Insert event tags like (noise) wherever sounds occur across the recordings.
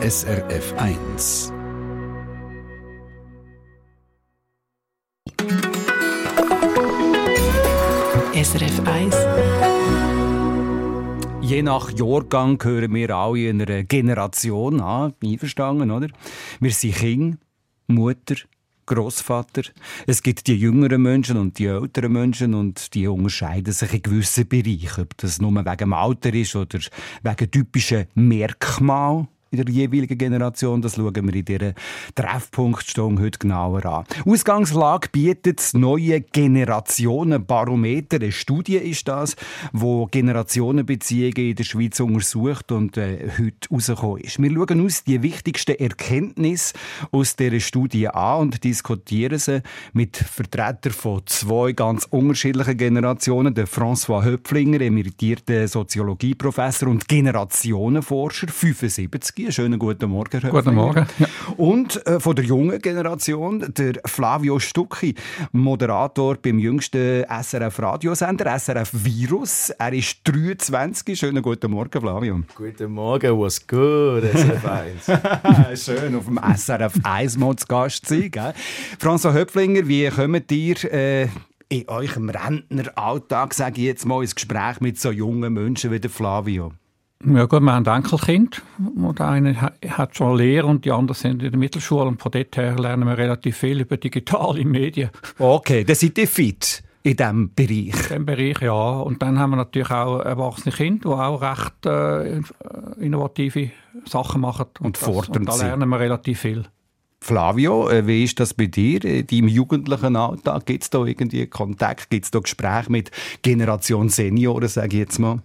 SRF 1. SRF 1. Je nach Jahrgang gehören wir alle einer Generation an, einverstanden, oder? Wir sind Kind, Mutter, Großvater. Es gibt die jüngeren Menschen und die älteren Menschen und die unterscheiden sich in gewissen Bereichen. Ob das nur wegen dem Alter ist oder wegen typischen Merkmalen in der jeweiligen Generation. Das schauen wir in dieser Treffpunktstunde heute genauer an. Ausgangslage bietet das neue Generationenbarometer. Eine Studie ist das, wo Generationenbeziehungen in der Schweiz untersucht und äh, heute rausgekommen ist. Wir schauen uns die wichtigsten Erkenntnisse aus dieser Studie an und diskutieren sie mit Vertretern von zwei ganz unterschiedlichen Generationen. Der François Höpflinger, emeritierter Soziologieprofessor und Generationenforscher, 75 Stucki. Schönen guten Morgen, Herr Guten Morgen. Ja. Und äh, von der jungen Generation, der Flavio Stucki, Moderator beim jüngsten SRF-Radiosender, SRF Virus. Er ist 23. Schönen guten Morgen, Flavio. Guten Morgen, was gut, SRF 1. (laughs) Schön, auf dem SRF 1 mal zu Gast sein. Gell? François Höpflinger, wie kommt ihr äh, in eurem Rentneralltag, sage ich jetzt mal, ins Gespräch mit so jungen Menschen wie der Flavio? Ja gut, wir haben Enkelkind. Und der eine hat schon Lehre und die anderen sind in der Mittelschule. Und von dort her lernen wir relativ viel über digitale (laughs) Medien. Okay, dann seid ihr fit in diesem Bereich? In diesem Bereich, ja. Und dann haben wir natürlich auch erwachsene Kinder, die auch recht äh, innovative Sachen machen. Und, und fordernd Und da lernen wir relativ viel. Flavio, äh, wie ist das bei dir, in deinem jugendlichen Alltag? Gibt es da irgendwie Kontakt, gibt es da Gespräche mit Generation Senioren, sage ich jetzt mal?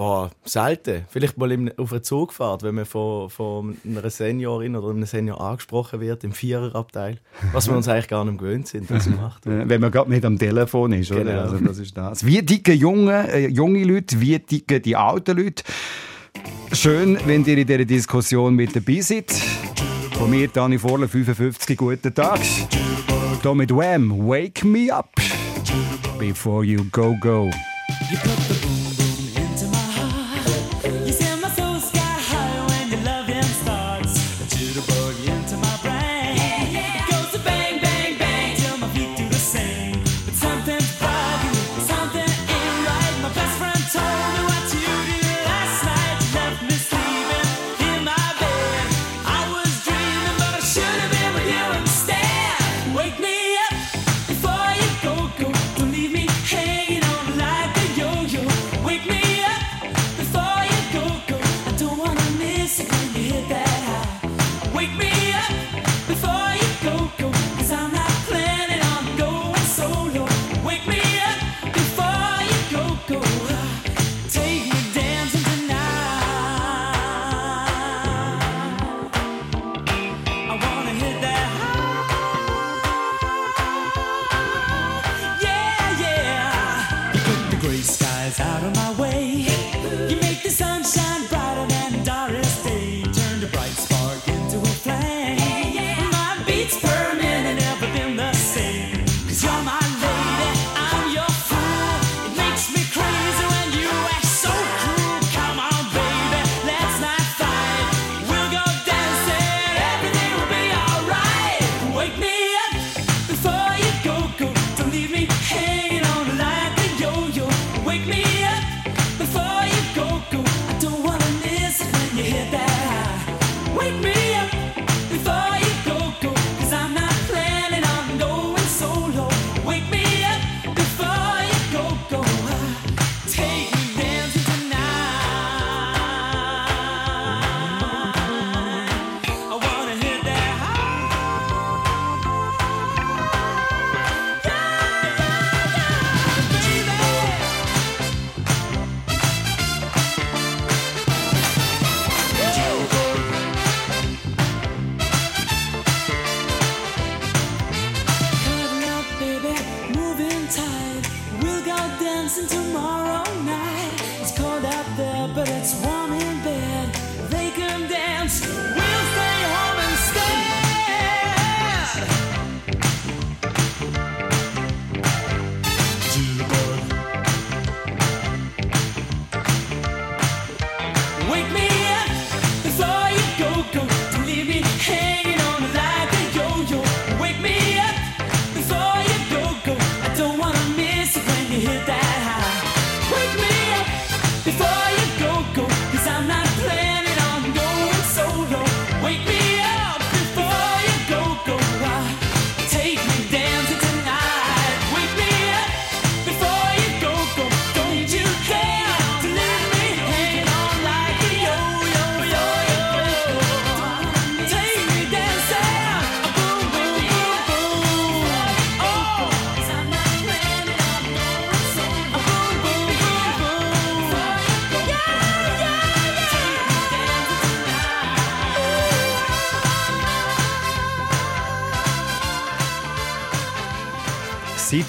Boah, selten. Vielleicht mal auf einer Zugfahrt, wenn man von, von einer Seniorin oder einem Senior angesprochen wird, im Viererabteil. Was wir uns eigentlich gar nicht gewöhnt sind, dass (laughs) macht. Wenn man gerade nicht am Telefon ist, genau. oder? Also das ist das. Wie dicken junge, äh, junge Leute, wie dicken die alten Leute? Schön, wenn ihr in dieser Diskussion mit dabei seid. Von mir, Dani Vorle, 55, guten Tag. Hier mit Wham, Wake Me Up. Before you go, go. You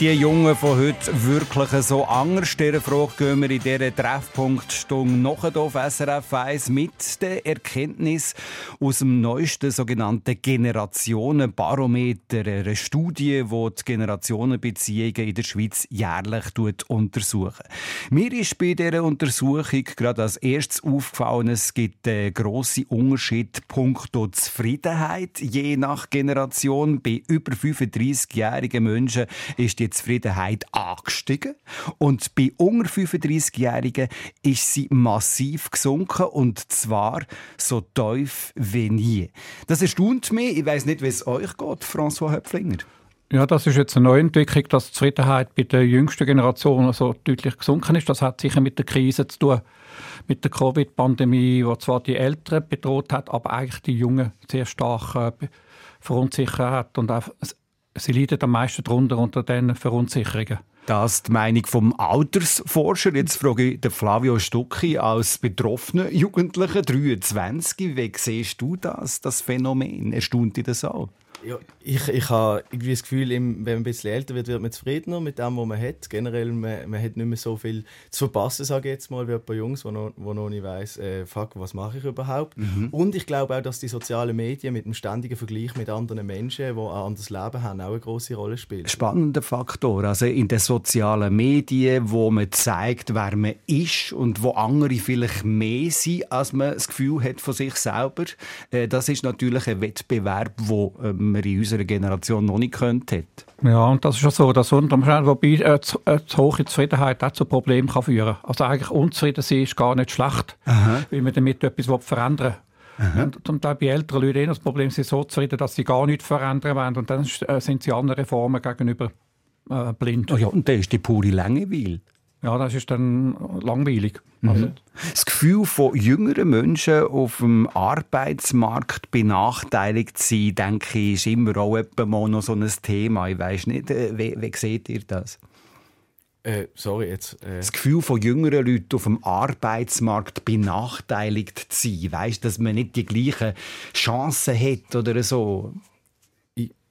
die Jungen von heute wirklich so anders? Dieser Frage gehen wir in dieser Treffpunktstunde noch auf SRF 1 mit der Erkenntnis aus dem neuesten sogenannten Generationenbarometer, einer Studie, die die Generationenbeziehungen in der Schweiz jährlich untersucht. Mir ist bei dieser Untersuchung gerade als erstes aufgefallen, es gibt einen grossen Unterschied punkto Zufriedenheit je nach Generation. Bei über 35-jährigen Menschen ist die Zufriedenheit angestiegen und bei unter 35-Jährigen ist sie massiv gesunken und zwar so tief wie nie. Das erstaunt mich. Ich weiß nicht, wie es euch geht, François Höpflinger. Ja, das ist jetzt eine neue Entwicklung, dass die Zufriedenheit bei der jüngsten Generation so deutlich gesunken ist. Das hat sicher mit der Krise zu tun, mit der Covid-Pandemie, die zwar die Älteren bedroht hat, aber eigentlich die Jungen sehr stark äh, verunsichert hat und auch sie leiden am meisten darunter unter diesen Verunsicherungen. Das ist die Meinung vom Altersforscher. Jetzt frage ich den Flavio Stucki als betroffener Jugendlicher, 23. Wie siehst du das, das Phänomen? Erstaunt dich das auch? Ja, ich, ich habe irgendwie das Gefühl, wenn man ein bisschen älter wird, wird man zufriedener mit dem, was man hat. Generell, man, man hat nicht mehr so viel zu verpassen, sage ich jetzt mal, wie ein paar Jungs, die noch, die noch nicht weiss, äh, fuck, was mache ich überhaupt. Mhm. Und ich glaube auch, dass die sozialen Medien mit dem ständigen Vergleich mit anderen Menschen, die ein anderes Leben haben, auch eine große Rolle spielen. Spannender Faktor. Also in den sozialen Medien, wo man zeigt, wer man ist und wo andere vielleicht mehr sind, als man das Gefühl hat von sich selber. Äh, das ist natürlich ein Wettbewerb, wo ähm, man in unserer Generation noch nicht könnte hätte. Ja, und das ist ja so, dass unterm Strich, wobei äh, zu, äh, zu hohe Zufriedenheit auch zu Problemen kann führen kann. Also eigentlich unzufrieden sein ist gar nicht schlecht, Aha. weil man damit etwas verändern will. Und zum Teil bei älteren Leuten das Problem, sie sind so zufrieden, dass sie gar nichts verändern wollen und dann äh, sind sie anderen Reformen gegenüber äh, blind. Oh ja, und das ist die pure Langeweile. Ja, das ist dann langweilig. Mhm. Also, das Gefühl von jüngeren Menschen auf dem Arbeitsmarkt benachteiligt zu sein, denke ich, ist immer auch mal noch so ein Thema. Ich weiß nicht, äh, wie, wie seht ihr das? Äh, sorry, jetzt. Äh. Das Gefühl von jüngeren Leuten auf dem Arbeitsmarkt benachteiligt zu sein. Weißt, dass man nicht die gleichen Chancen hat oder so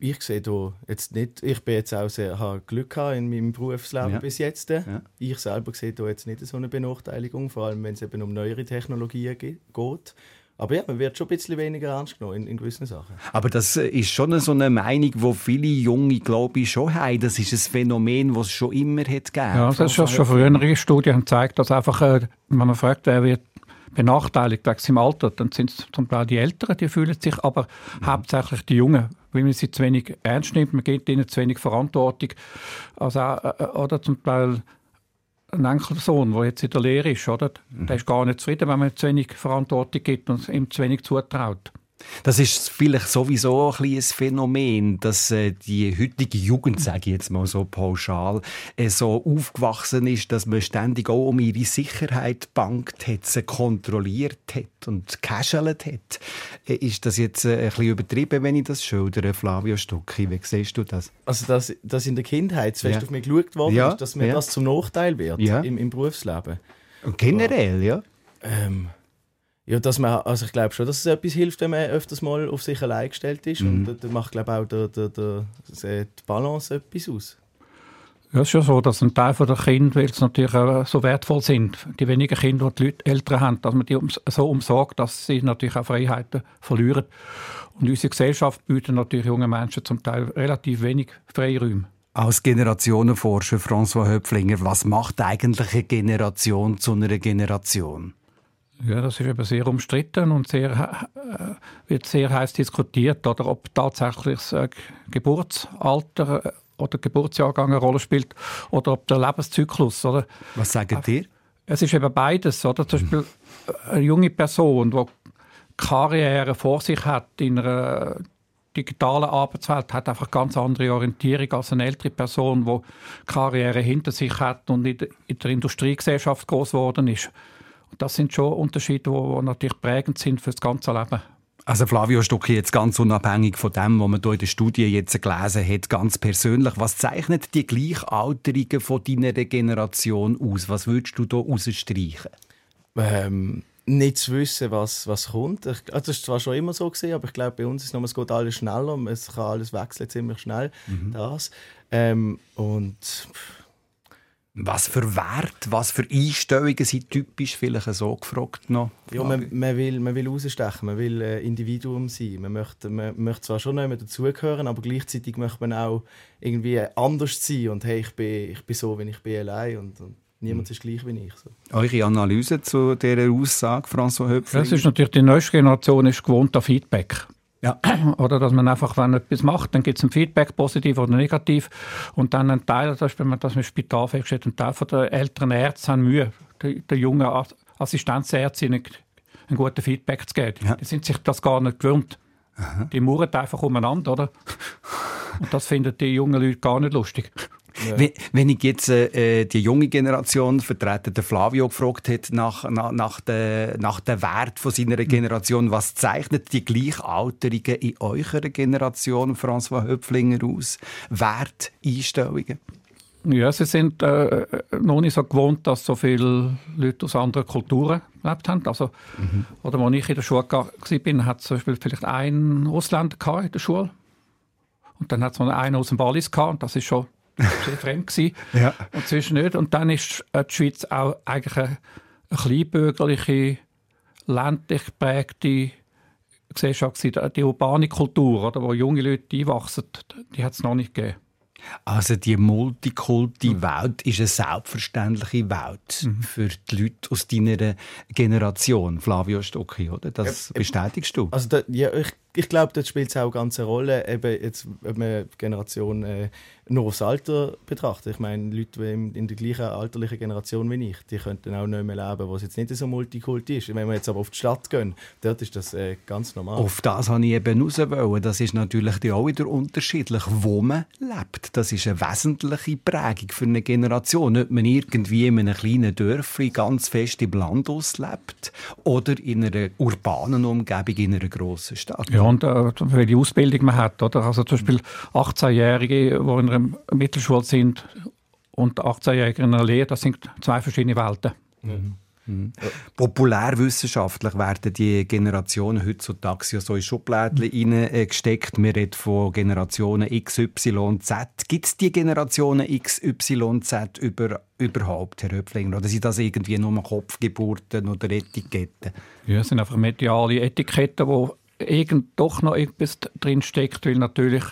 ich sehe da jetzt nicht, ich bin jetzt auch sehr, habe Glück gehabt in meinem Berufsleben ja. bis jetzt. Ja. Ich selber sehe da jetzt nicht so eine Benachteiligung, vor allem wenn es eben um neuere Technologien geht. Aber ja, man wird schon ein bisschen weniger ernst genommen in, in gewissen Sachen. Aber das äh, ist schon so eine Meinung, die viele Junge, glaube ich, schon haben. Das ist ein Phänomen, das es schon immer hat gegeben. Ja, das ist schon, schon frühere Studien haben gezeigt, dass einfach, äh, wenn man fragt, wer wird benachteiligt wegen seinem Alter, dann sind es zum Teil die Älteren, die fühlen sich, aber mhm. hauptsächlich die Jungen, weil man sie zu wenig ernst nimmt, man gibt ihnen zu wenig Verantwortung. Also, äh, äh, oder zum Teil ein Enkelsohn, der jetzt in der Lehre ist, oder? Mhm. der ist gar nicht zufrieden, wenn man zu wenig Verantwortung gibt und ihm zu wenig zutraut. Das ist vielleicht sowieso ein, ein Phänomen, dass äh, die heutige Jugend, sage ich jetzt mal so pauschal, äh, so aufgewachsen ist, dass man ständig auch um ihre Sicherheit bangt hat, sie kontrolliert hat und casualet hat. Äh, ist das jetzt äh, ein bisschen übertrieben, wenn ich das schildere, Flavio Stucki? Wie siehst du das? Also, dass, dass in der Kindheit zuerst ja. auf mich geschaut worden ja. ist, dass mir ja. das zum Nachteil wird ja. im, im Berufsleben. Und generell, ja? Ähm, ja, dass man, also ich glaube schon, dass es etwas hilft, wenn man öfters mal auf sich allein gestellt ist. Mhm. Und da macht, glaube auch der, der, der, die Balance etwas aus. Ja, es ist ja so, dass ein Teil der Kinder, weil sie natürlich so wertvoll sind, die wenigen Kinder, die die Leute Eltern haben, dass man die so umsorgt, dass sie natürlich auch Freiheiten verlieren. Und unsere Gesellschaft bietet natürlich jungen Menschen zum Teil relativ wenig Freiräume. Als Generationenforscher François Höpflinger, was macht eigentlich eine Generation zu einer Generation? Ja, das ist eben sehr umstritten und sehr, äh, wird sehr heiß diskutiert, oder ob tatsächlich das äh, Geburtsalter äh, oder Geburtsjahrgang eine Rolle spielt oder ob der Lebenszyklus. Oder? Was sagen dir? Es ist eben beides. Oder? Zum Beispiel eine junge Person, die Karriere vor sich hat in einer digitalen Arbeitswelt, hat einfach ganz andere Orientierung als eine ältere Person, die Karriere hinter sich hat und in der Industriegesellschaft groß geworden ist. Das sind schon Unterschiede, die natürlich prägend sind für das ganze Leben. Also Flavio Stucki, jetzt ganz unabhängig von dem, was man hier in der Studie jetzt gelesen hat, ganz persönlich, was zeichnet die Gleichalterigen von deiner Generation aus? Was würdest du hier rausstreichen? Ähm, nicht zu wissen, was, was kommt. Ich, also das war zwar schon immer so gewesen, aber ich glaube, bei uns ist es, es geht alles schneller, es kann alles wechseln ziemlich schnell. Mhm. Das. Ähm, und was für Wert, was für Einstellungen sind typisch vielleicht so gefragt noch? Ja, man, man, will, man will rausstechen, man will äh, Individuum sein. Man möchte, man möchte zwar schon nicht mehr dazugehören, aber gleichzeitig möchte man auch irgendwie anders sein und hey, ich bin, ich bin so, wie ich bin allein und, und niemand mhm. ist gleich wie ich. So. Eure Analyse zu dieser Aussage, François Höpfling? Das ist natürlich, die neueste Generation ist gewohnt an Feedback. Ja. (clears throat) Oder dass man einfach, wenn etwas macht, dann gibt es ein Feedback, positiv oder negativ. Und dann ein Teil, das ist, wenn man das im Spital feststellt, ein Teil der älteren Ärzte haben Mühe, der, der jungen Assistenzärztinnen ein gutes Feedback zu geben. Ja. Die sind sich das gar nicht gewöhnt. Aha. Die murren einfach umeinander, oder? (laughs) Und das finden die jungen Leute gar nicht lustig. Ja. Wenn, wenn, ich jetzt äh, die junge Generation, vertreten der Flavio, gefragt hat nach, nach, nach, der, nach dem Wert von seiner hm. Generation, was zeichnet die Gleichalterigen in eurer Generation, François Höpflinger, aus? Wert, Einstellungen? Ja, sie sind äh, noch nicht so gewohnt, dass so viele Leute aus anderen Kulturen gelebt haben. Also, mhm. Oder als ich in der Schule war, hat es zum Beispiel vielleicht einen Ausländer in der Schule. Und dann hat es noch einen aus dem Wallis gehabt, und das ist schon sehr fremd gewesen. (laughs) ja. Und zwischen nicht. Und dann ist äh, die Schweiz auch eigentlich eine, eine kleinbürgerliche, ländlich geprägte Gesellschaft gewesen. Die urbane Kultur, oder, wo junge Leute einwachsen, die hat es noch nicht gegeben. Also die Multikulti-Welt ist eine selbstverständliche Welt mhm. für die Leute aus deiner Generation, Flavio Stocki, oder? Das bestätigst du? Also da, ja, ich, ich glaube, das spielt auch eine ganze Rolle, eben jetzt, ob man die Generation äh, nur aufs Alter betrachten. Ich meine, Leute die in der gleichen alterlichen Generation wie ich, die könnten auch nicht mehr leben, wo es jetzt nicht so multikulti ist. Wenn wir jetzt aber auf die Stadt gehen, dort ist das äh, ganz normal. Auf das habe ich eben raus wollen. Das ist natürlich auch wieder unterschiedlich, wo man lebt. Das ist eine wesentliche Prägung für eine Generation. Ob man irgendwie in einem kleinen Dörfli ganz fest im Land lebt oder in einer urbanen Umgebung in einer grossen Stadt. Ja, und äh, welche Ausbildung man hat. Oder? Also zum Beispiel 18-Jährige, die in einer Mittelschule sind und 18-Jährige in einer Lehre, das sind zwei verschiedene Welten. Mhm. Mhm. Populärwissenschaftlich werden die Generationen heutzutage ja so in Schubladen mhm. gesteckt. Wir reden von Generationen X, Y, Z. Gibt es die Generationen X, Y, Z über, überhaupt, Herr Höpflinger? Oder sind das irgendwie nur Kopfgeburten oder Etiketten? Ja, es sind einfach mediale Etiketten, wo irgend doch noch etwas drin steckt, weil natürlich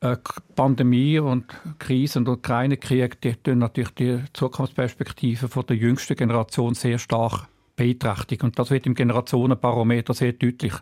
äh, Pandemie und Krise und Ukraine-Krieg, die tun natürlich die Zukunftsperspektive von der jüngsten Generation sehr stark beeinträchtigen. Und das wird im Generationenbarometer sehr deutlich.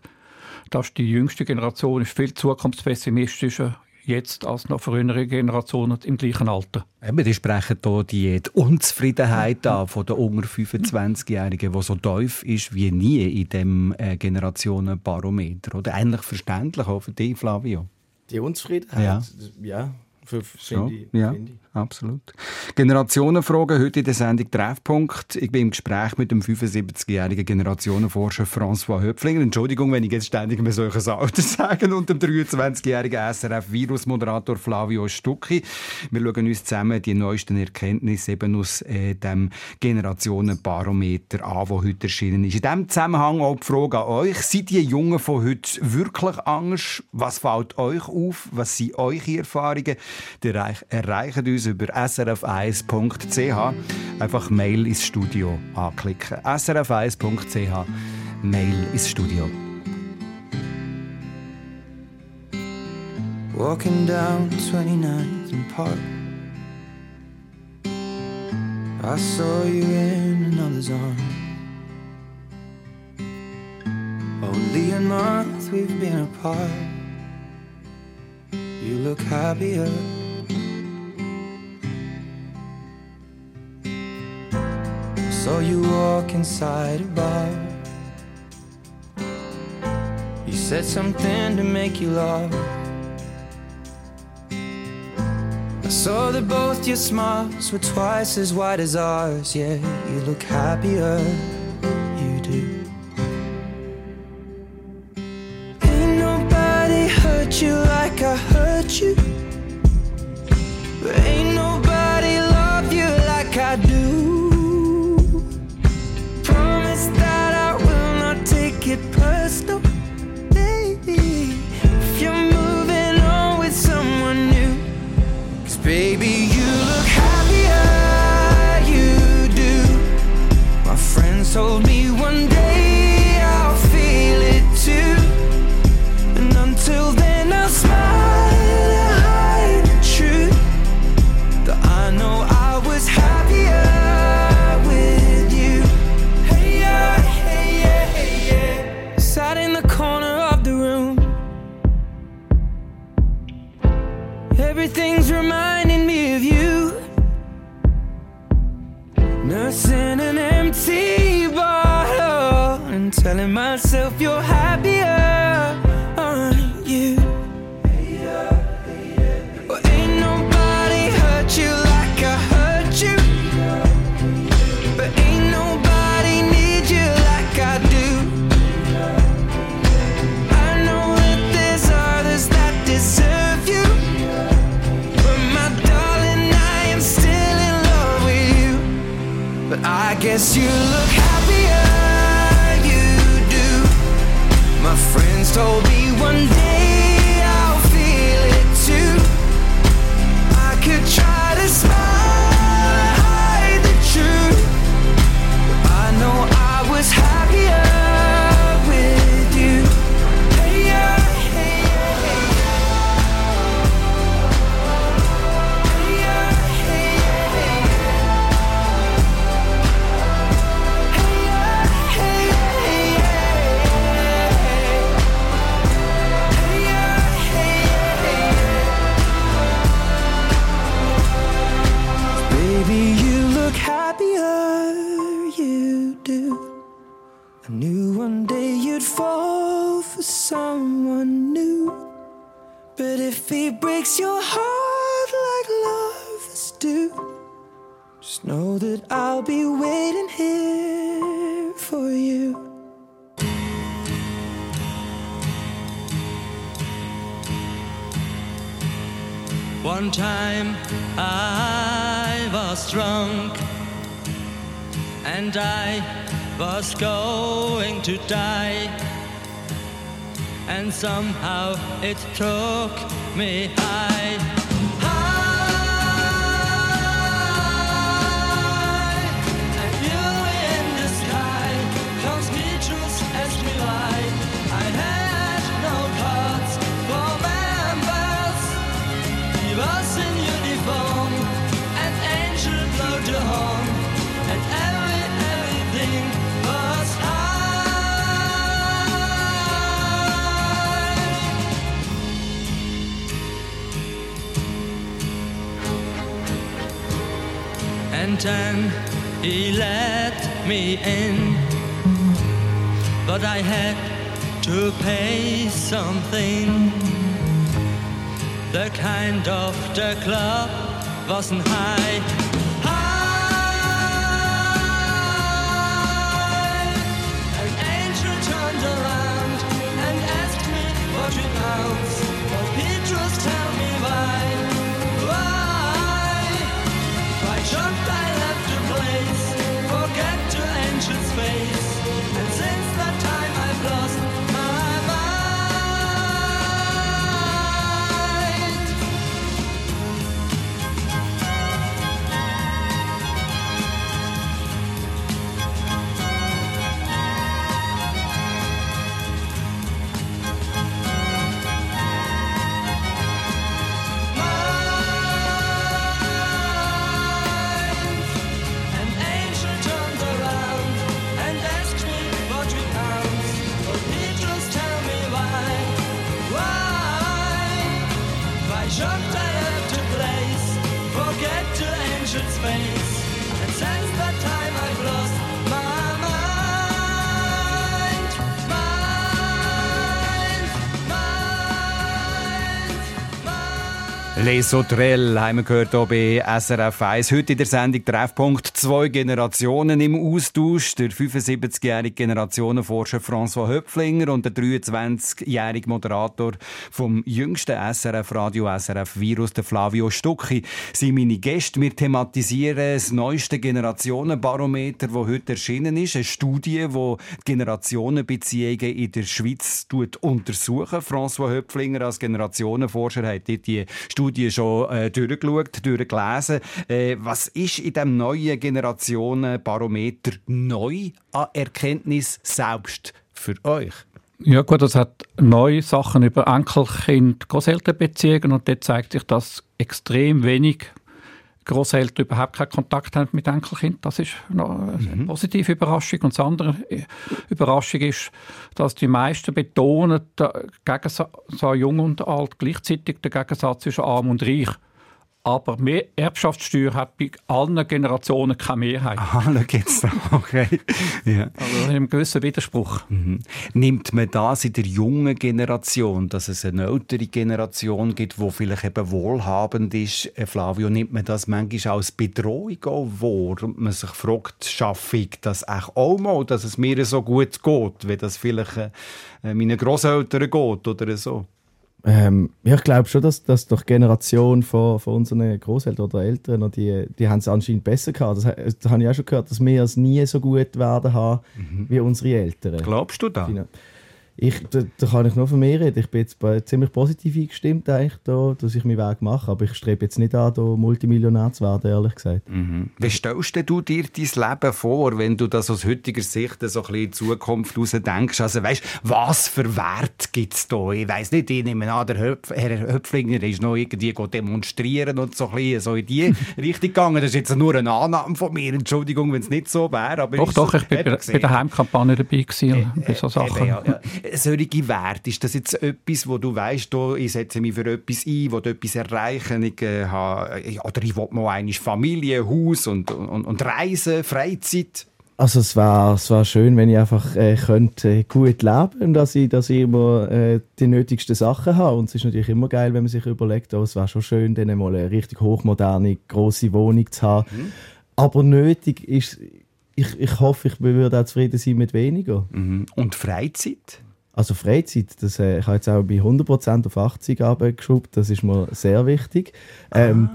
Dass die jüngste Generation ist viel zukunftspessimistischer jetzt als noch frühere Generationen im gleichen Alter. Eben, die sprechen hier die Unzufriedenheit an von den unter 25-Jährigen, die so tief ist wie nie in dem äh, Generationenbarometer. Oder ähnlich verständlich auch für dich, Flavio. Die Unzufriedenheit? Ja. ja für, so, ich, ja, ich. Absolut. Generationenfragen heute in der Sendung Treffpunkt. Ich bin im Gespräch mit dem 75-jährigen Generationenforscher François Höpflinger. Entschuldigung, wenn ich jetzt ständig mehr solches (laughs) Alter sage. Und dem 23-jährigen SRF-Virusmoderator Flavio Stucki. Wir schauen uns zusammen die neuesten Erkenntnisse eben aus äh, dem Generationenbarometer an, der heute erschienen ist. In diesem Zusammenhang auch die Frage an euch. Sind die Jungen von heute wirklich Angst? Was fällt euch auf? Was sind eure Erfahrungen? Die erreichen uns über srf1.ch. Einfach Mail ins Studio anklicken. srf1.ch, Mail ins Studio. Walking down 29th and Park I saw you in another's arm Only a month we've been apart You look happier. Saw you walk inside a bar. You said something to make you laugh. I saw that both your smiles were twice as wide as ours. Yeah, you look happier. you do. Ain't nobody hurt you like I hurt you. But ain't fall for someone new. But if he breaks your heart like lovers do, just know that I'll be waiting here for you. One time I was drunk and I was going to die. And somehow it took me high. And he let me in, but I had to pay something. The kind of the club wasn't. High. Les Sauterelles haben wir gehört hier bei SRF 1. Heute in der Sendung Treffpunkt zwei Generationen im Austausch. Der 75-jährige Generationenforscher François Höpflinger und der 23-jährige Moderator vom jüngsten SRF-Radio SRF Virus, der Flavio Stucki, sind meine Gäste. Wir thematisieren das neueste Generationenbarometer, das heute erschienen ist. Eine Studie, die Generationenbeziehungen in der Schweiz tut untersuchen. François Höpflinger als Generationenforscher hat die Studie schon äh, durchgeschaut, durchgelesen. Äh, was ist in dem neuen Generationenbarometer neu an Erkenntnis selbst für euch? Ja gut, es hat neue Sachen über Enkelkind, Großelternbeziehungen und dort zeigt sich, dass extrem wenig Großeltern überhaupt keinen Kontakt haben mit Enkelkind. Das ist eine positive Überraschung. Und die andere Überraschung ist, dass die meisten betonen, der Gegensatz, so jung und alt, gleichzeitig der Gegensatz zwischen arm und reich. Aber mehr Erbschaftssteuer hat bei allen Generationen keine Mehrheit. Ah, da geht's da. (laughs) Okay. Ja. Also ein gewisser Widerspruch. Mhm. Nimmt man das in der jungen Generation, dass es eine ältere Generation gibt, die vielleicht eben wohlhabend ist, äh, Flavio, nimmt man das manchmal als Bedrohung auch wahr und man sich fragt, schaffe ich das auch mal, dass es mir so gut geht, wie das vielleicht äh, meinen Großeltern geht oder so? Ähm, ja, ich glaube schon, dass, dass durch die Generation von, von unseren Großeltern oder Eltern, die, die haben es anscheinend besser gehabt. Das, das habe ich auch schon gehört, dass wir es nie so gut werden haben wie unsere Eltern. Glaubst du da? Ich, da, da kann ich nur von mir reden. Ich bin jetzt bei- ziemlich positiv eingestimmt, eigentlich, da, dass ich meinen Weg mache. Aber ich strebe jetzt nicht an, da Multimillionär zu werden, ehrlich gesagt. Mhm. Wie stellst du dir dein Leben vor, wenn du das aus heutiger Sicht so ein bisschen in die Zukunft heraus denkst? Also weißt, was für Wert gibt es da? Ich weiss nicht, ich nehme an, der Höpf Herr Höpflinger ist noch irgendwie go demonstrieren und so, ein bisschen so in die (laughs) Richtung gegangen. Das ist jetzt nur eine Annahme von mir. Entschuldigung, wenn es nicht so wäre. Aber Doch, ist doch, so- ich bin Eben bei, der Heimkampagne dabei gewesen, bei so Sachen. Eben, ja, ja. Solche Werte, ist das jetzt etwas, wo du weißt, ich setze mich für etwas ein, wo etwas erreichen, ich, äh, habe, oder ich will mal eine Familie, Haus und, und, und Reisen, Freizeit? Also es wäre es wär schön, wenn ich einfach äh, könnte, äh, gut leben und dass ich, dass ich immer äh, die nötigsten Sachen habe. Und es ist natürlich immer geil, wenn man sich überlegt, oh, es wäre schon schön, dann mal eine richtig hochmoderne, große Wohnung zu haben. Aber nötig ist, ich, ich hoffe, ich würde auch zufrieden sein mit weniger. Mhm. Und Freizeit? Also Freizeit, das, äh, ich habe jetzt auch bei 100% auf 80 abgeschraubt, das ist mir sehr wichtig. Ähm,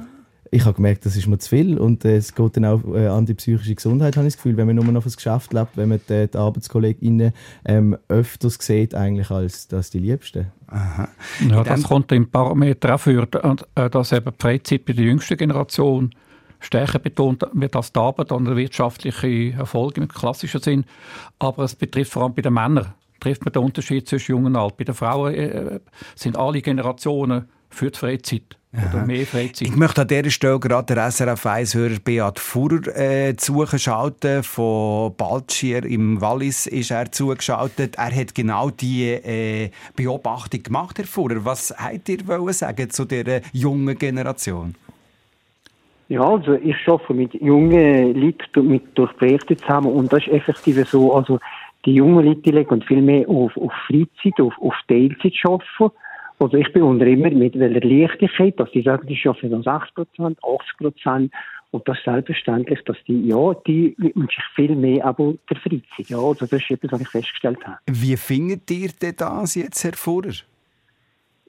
Ich habe gemerkt, das ist mir zu viel und äh, es geht dann auch äh, an die psychische Gesundheit, habe ich das Gefühl, wenn man nur noch fürs Geschäft lebt, wenn man die, die ArbeitskollegInnen ähm, öfters sieht eigentlich als, als die Liebsten. Aha. Ja, In das kommt im Parameter auch für, äh, dass eben die Freizeit bei der jüngsten Generation stärker betont wird als die Arbeit und der wirtschaftliche Erfolg im klassischen Sinn. Aber es betrifft vor allem bei den Männern trifft man den Unterschied zwischen jung und alt. Bei den Frauen äh, sind alle Generationen für die Freizeit oder mehr Freizeit. Ich möchte an dieser Stelle gerade der SRF 1-Hörer Beat Fuhrer äh, zugeschaltet. Von Baltschier im Wallis ist er zugeschaltet. Er hat genau diese äh, Beobachtung gemacht, Herr Fuhrer. Was habt ihr wollen sagen zu dieser jungen Generation? Ja, also ich arbeite mit jungen Leuten mit durch Projekte zusammen und das ist effektiv so, also die jungen Leute legen viel mehr auf, auf Freizeit, auf, auf Teilzeit arbeiten. Also ich bewundere immer mit welcher Leichtigkeit, dass die sagen, die arbeiten nur 60 Prozent, 80 Prozent und das ist selbstverständlich, dass die, ja, die widmen sich viel mehr aber der Freizeit. Ja, also das ist etwas, was ich festgestellt habe. Wie findet ihr denn das jetzt, Herr Fuhrer?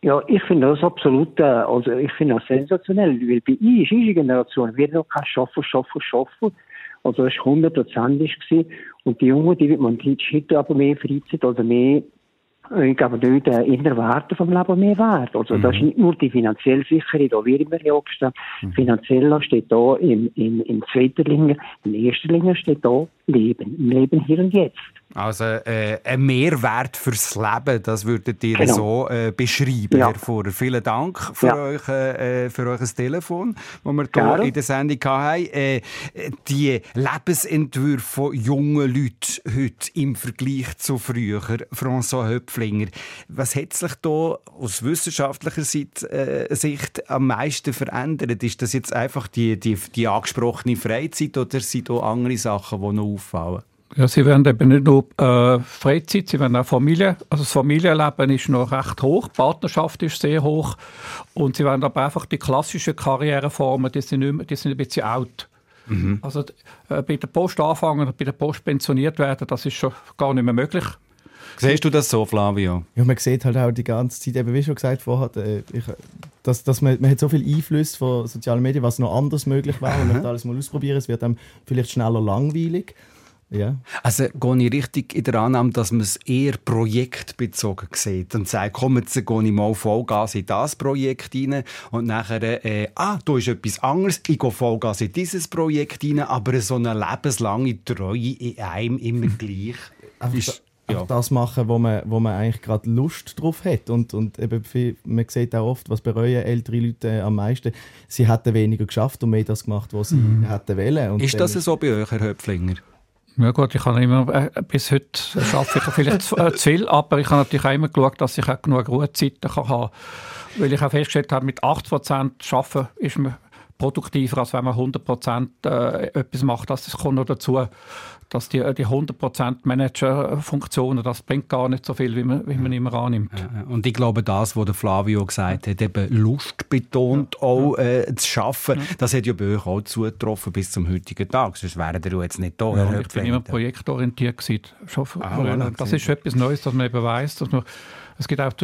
Ja, ich finde das absolut, äh, also ich finde das sensationell, weil bei uns, unsere Generation, wird noch kein Schaffen, Schaffen, Schaffen. Also das war hundertprozentig. Und die Jungen, die wird man die heute aber mehr Freizeit oder mehr, äh, ich glaube nicht, äh, innere Werte vom Leben mehr wert. Also das ist nicht nur die finanzielle Sicherheit, da wird immer ja gestanden. Finanziell steht da im, im, im zweiten Linie, in erster Linie steht da Leben, im Leben hier und jetzt. Also äh, ein Mehrwert fürs Leben, das würdet ihr Genau. so äh, beschreiben, Ja. Herr Fuhrer. Vielen Dank für, Ja. euch, äh, für euer Telefon, das wir hier in der Sendung hatten. Äh, die Lebensentwürfe von jungen Leuten heute im Vergleich zu früher, François Höpflinger, was hat sich da aus wissenschaftlicher Sicht, äh, Sicht am meisten verändert? Ist das jetzt einfach die, die, die angesprochene Freizeit oder sind da andere Sachen, die noch auffallen? Ja, sie werden eben nicht nur äh, Freizeit, sie werden auch Familie. Also das Familienleben ist noch recht hoch, die Partnerschaft ist sehr hoch und sie werden aber einfach die klassischen Karriereformen, die sind, nicht mehr, die sind ein bisschen out. Also äh, bei der Post anfangen und bei der Post pensioniert werden, das ist schon gar nicht mehr möglich. Siehst du das so, Flavio? Ja, man sieht halt auch die ganze Zeit, eben wie schon gesagt vorher, äh, ich, dass, dass man, man hat so viel Einfluss von sozialen Medien, was noch anders möglich wäre. Man möchte alles mal ausprobieren, es wird einem vielleicht schneller langweilig. Ja. Also gehe ich richtig in der Annahme, dass man es eher projektbezogen sieht und sagt, komm, jetzt gehe ich mal Vollgas in das Projekt rein und nachher, äh, ah, da ist etwas anderes, ich gehe Vollgas in dieses Projekt rein, aber so eine lebenslange Treue in einem immer gleich Einfach, ist... einfach das machen, wo man, wo man eigentlich gerade Lust drauf hat. Und, und eben viel, man sieht auch oft, was bereuen ältere Leute äh, am meisten. Sie hätten weniger geschafft und mehr das gemacht, was sie hätten wollen. Und Ist das so bei euch, Herr Höpflinger? Ja gut, ich habe immer, äh, bis heute schaffe ich vielleicht zu, äh, zu viel, aber ich habe natürlich auch immer geschaut, dass ich auch genug Ruhezeiten kann haben Weil ich auch festgestellt habe, mit 80% arbeiten ist man produktiver, als wenn man 100% äh, etwas macht. Das kommt noch dazu, dass die, die 100% Managerfunktionen, das bringt gar nicht so viel, wie man, wie man immer annimmt. Ja, Und ich glaube, das, was der Flavio gesagt hat, eben Lust betont auch äh, zu schaffen, das hat ja bei euch auch zugetroffen bis zum heutigen Tag. Sonst wären ihr jetzt nicht da. Ja, ich bin immer projektorientiert gewesen. Ah, das ist etwas Neues, dass man eben weiss, dass man, es gibt auch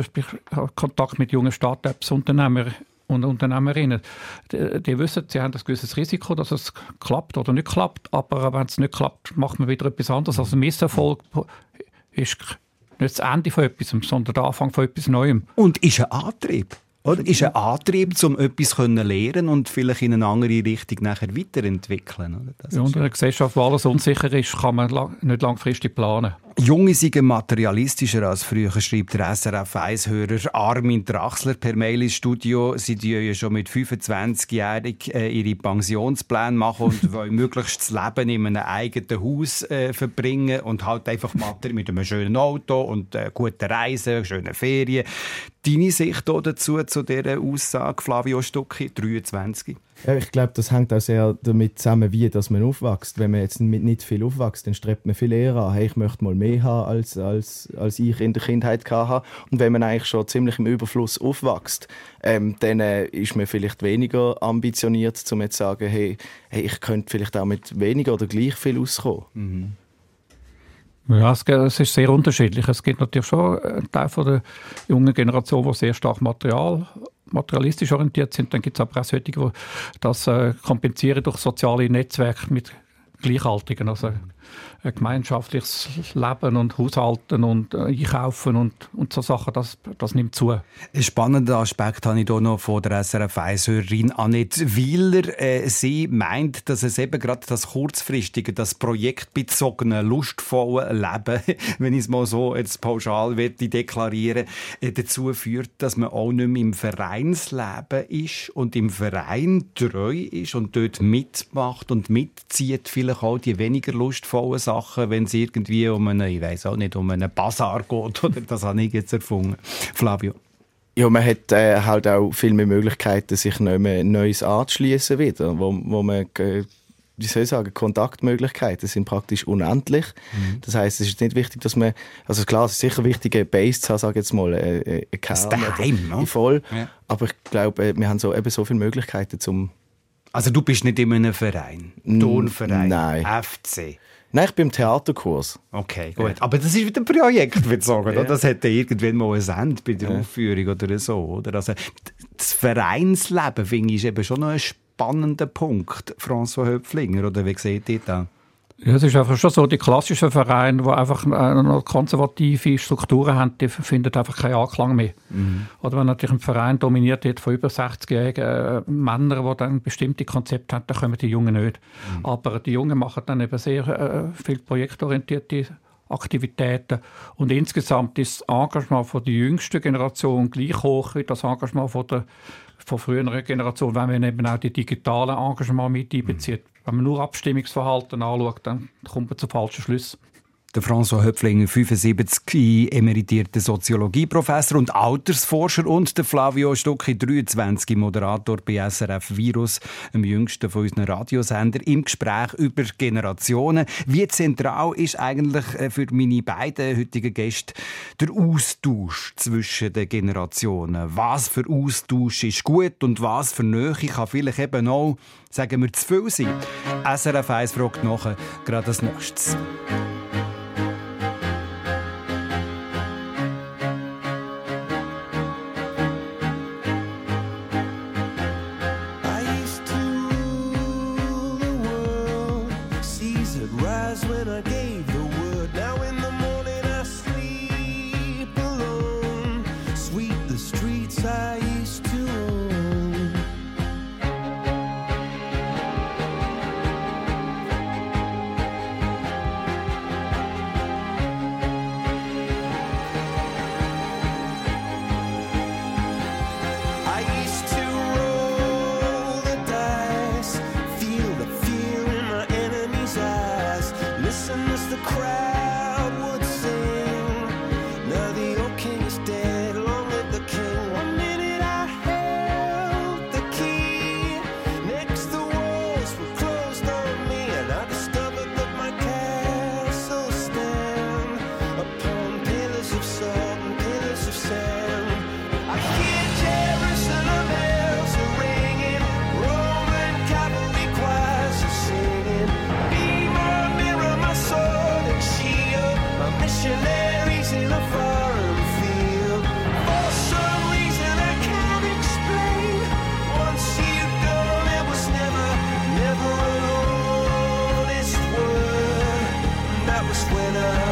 Kontakt mit jungen Start-ups-Unternehmer und Unternehmerinnen. Die, die wissen, sie haben ein gewisses Risiko, dass es klappt oder nicht klappt, aber wenn es nicht klappt, macht man wieder etwas anderes. Also Misserfolg ist nicht das Ende von etwas, sondern der Anfang von etwas Neuem. Und ist ein Antrieb. Oder? Ist ein Antrieb, um etwas zu lernen und vielleicht in eine andere Richtung nachher weiterentwickeln. Oder? Das In ist- einer Gesellschaft, wo alles unsicher ist, kann man lang, nicht langfristig planen. Junge sind materialistischer als früher, schreibt der SRF 1-Hörer Armin Drachsler per Mail ins Studio. Sie tun ja schon mit 25-jährig äh, ihre Pensionspläne machen und (laughs) wollen möglichst das Leben in einem eigenen Haus äh, verbringen und halt einfach mit einem schönen Auto und äh, guten Reisen, schönen Ferien. Deine Sicht dazu, zu dieser Aussage, Flavio Stucki, 23? Ja, ich glaube, das hängt auch sehr damit zusammen, wie dass man aufwächst. Wenn man jetzt mit nicht viel aufwächst, dann strebt man viel eher an, hey, ich möchte mal mehr haben, als, als, als ich in der Kindheit hatte. Und wenn man eigentlich schon ziemlich im Überfluss aufwächst, ähm, dann äh, ist man vielleicht weniger ambitioniert, um jetzt zu sagen, hey, hey, ich könnte vielleicht auch mit weniger oder gleich viel auskommen. Ja, es, ist sehr unterschiedlich. Es gibt natürlich schon einen Teil von der jungen Generation, die sehr stark material, materialistisch orientiert sind. Dann gibt es aber auch solche, die das äh, kompensieren durch soziale Netzwerke mit Gleichaltigen. Also gemeinschaftliches Leben und Haushalten und äh, Einkaufen und, und so Sachen, das, das nimmt zu. Ein spannender Aspekt habe ich hier noch von der SRF 1-Hörerin Annette Wieler. Äh, sie meint, dass es eben gerade das kurzfristige, das projektbezogene, lustvolle Leben, (laughs) wenn ich es mal so jetzt pauschal werde deklarieren, äh, dazu führt, dass man auch nicht mehr im Vereinsleben ist und im Verein treu ist und dort mitmacht und mitzieht, vielleicht auch die weniger lustvollen Sachen, wenn es irgendwie um einen, ich weiß auch nicht, um einen Bazar geht, (laughs) oder das habe ich jetzt erfunden. Flavio. Ja, man hat äh, halt auch viel mehr Möglichkeiten, sich nicht mehr Neues anzuschließen wieder, wo, wo man äh, wie soll ich sagen, Kontaktmöglichkeiten sind praktisch unendlich. Das heißt, es ist nicht wichtig, dass man, also klar, es ist sicher wichtig, eine Base zu haben, sage ich jetzt mal, äh, äh, ein Kern. Daheim, oder- ne? Voll. Ja. Aber ich glaube, äh, wir haben so, eben so viele Möglichkeiten zum... Also du bist nicht in einem Verein? Turnverein? nein. FC? Nein, ich bin im Theaterkurs. Okay, gut. Aber das ist wieder ein Projekt, würde ich sagen. oder? Ja. Das hätte irgendwann mal ein Ende bei der Aufführung oder so. Oder? Also, das Vereinsleben, finde ich, ist eben schon noch ein spannender Punkt, François Höpflinger. Oder wie seht ihr das? Ja, es ist einfach schon so, die klassischen Vereine, die einfach äh, noch konservative Strukturen haben, die finden einfach keinen Anklang mehr. Oder wenn natürlich ein Verein dominiert wird von über 60-jährigen äh, Männern, die dann bestimmte Konzepte haben, dann kommen die Jungen nicht. Aber die Jungen machen dann eben sehr äh, viel projektorientierte Aktivitäten. Und insgesamt ist das Engagement von der jüngsten Generation gleich hoch wie das Engagement von der von früheren Generation, wenn man eben auch die digitalen Engagement mit einbezieht. Wenn man nur Abstimmungsverhalten anschaut, dann kommt man zu falschen Schlüssen. Der François Höpflinger, 75, emeritierter Soziologieprofessor und Altersforscher und der Flavio Stucki, 23, Moderator bei SRF Virus, dem jüngsten von unseren Radiosender, im Gespräch über Generationen. Wie zentral ist eigentlich äh, für meine beiden heutigen Gäste der Austausch zwischen den Generationen? Was für Austausch ist gut und was für Nähe kann vielleicht eben auch, sagen wir, zu viel sein? SRF 1 fragt nachher, gerade als nächstes. Yeah.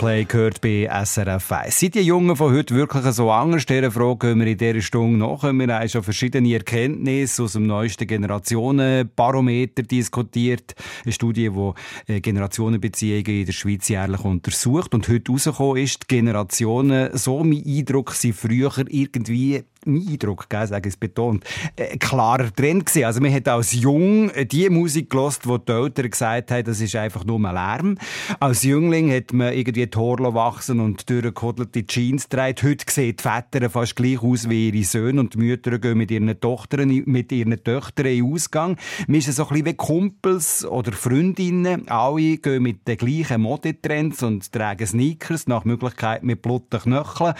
Coldplay gehört bei SRF 1. Sind die Jungen von heute wirklich so anders? Dieser Frage gehen wir in dieser Stunde nach. Wir haben schon verschiedene Erkenntnisse aus dem neuesten Generationenbarometer diskutiert. Eine Studie, die äh, Generationenbeziehungen in der Schweiz jährlich untersucht. Und heute rausgekommen ist, die Generationen, so mein Eindruck, sind früher irgendwie mein Eindruck, gell, sage ich es betont, äh, klarer Trend gewesen. Also man hat als Jung äh, die Musik gelost, wo die Eltern gesagt haben, das ist einfach nur ein Lärm. Als Jüngling hat man irgendwie die Haare wachsen und durchgekodelte Jeans getragen. Heute sehen die Väter fast gleich aus wie ihre Söhne und die Mütter gehen mit ihren Tochtern, mit ihren Töchtern in den Ausgang. Wir sind so ein bisschen wie Kumpels oder Freundinnen. Alle gehen mit den gleichen Modetrends und tragen Sneakers, nach Möglichkeit mit blutten Knöcheln.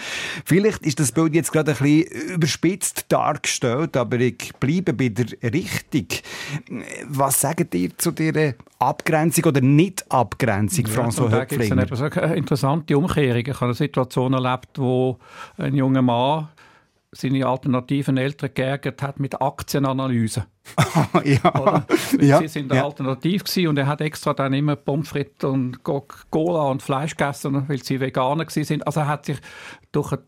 Vielleicht ist das Bild jetzt gerade ein bisschen überspitzt dargestellt, aber ich bleibe bei der Richtung. Was sagt ihr zu dieser Abgrenzung oder Nicht-Abgrenzung, Ja, François Höpflinger? eben so eine interessante Umkehrung. Ich habe eine Situation erlebt, wo ein junger Mann seine alternativen Eltern geärgert hat mit Aktienanalysen. (laughs) ja. Sie sind ja. alternativ gewesen und er hat extra dann immer Pommes frites und Coca-Cola und Fleisch gegessen, weil sie Veganer gewesen sind. Also er hat sich durch ein,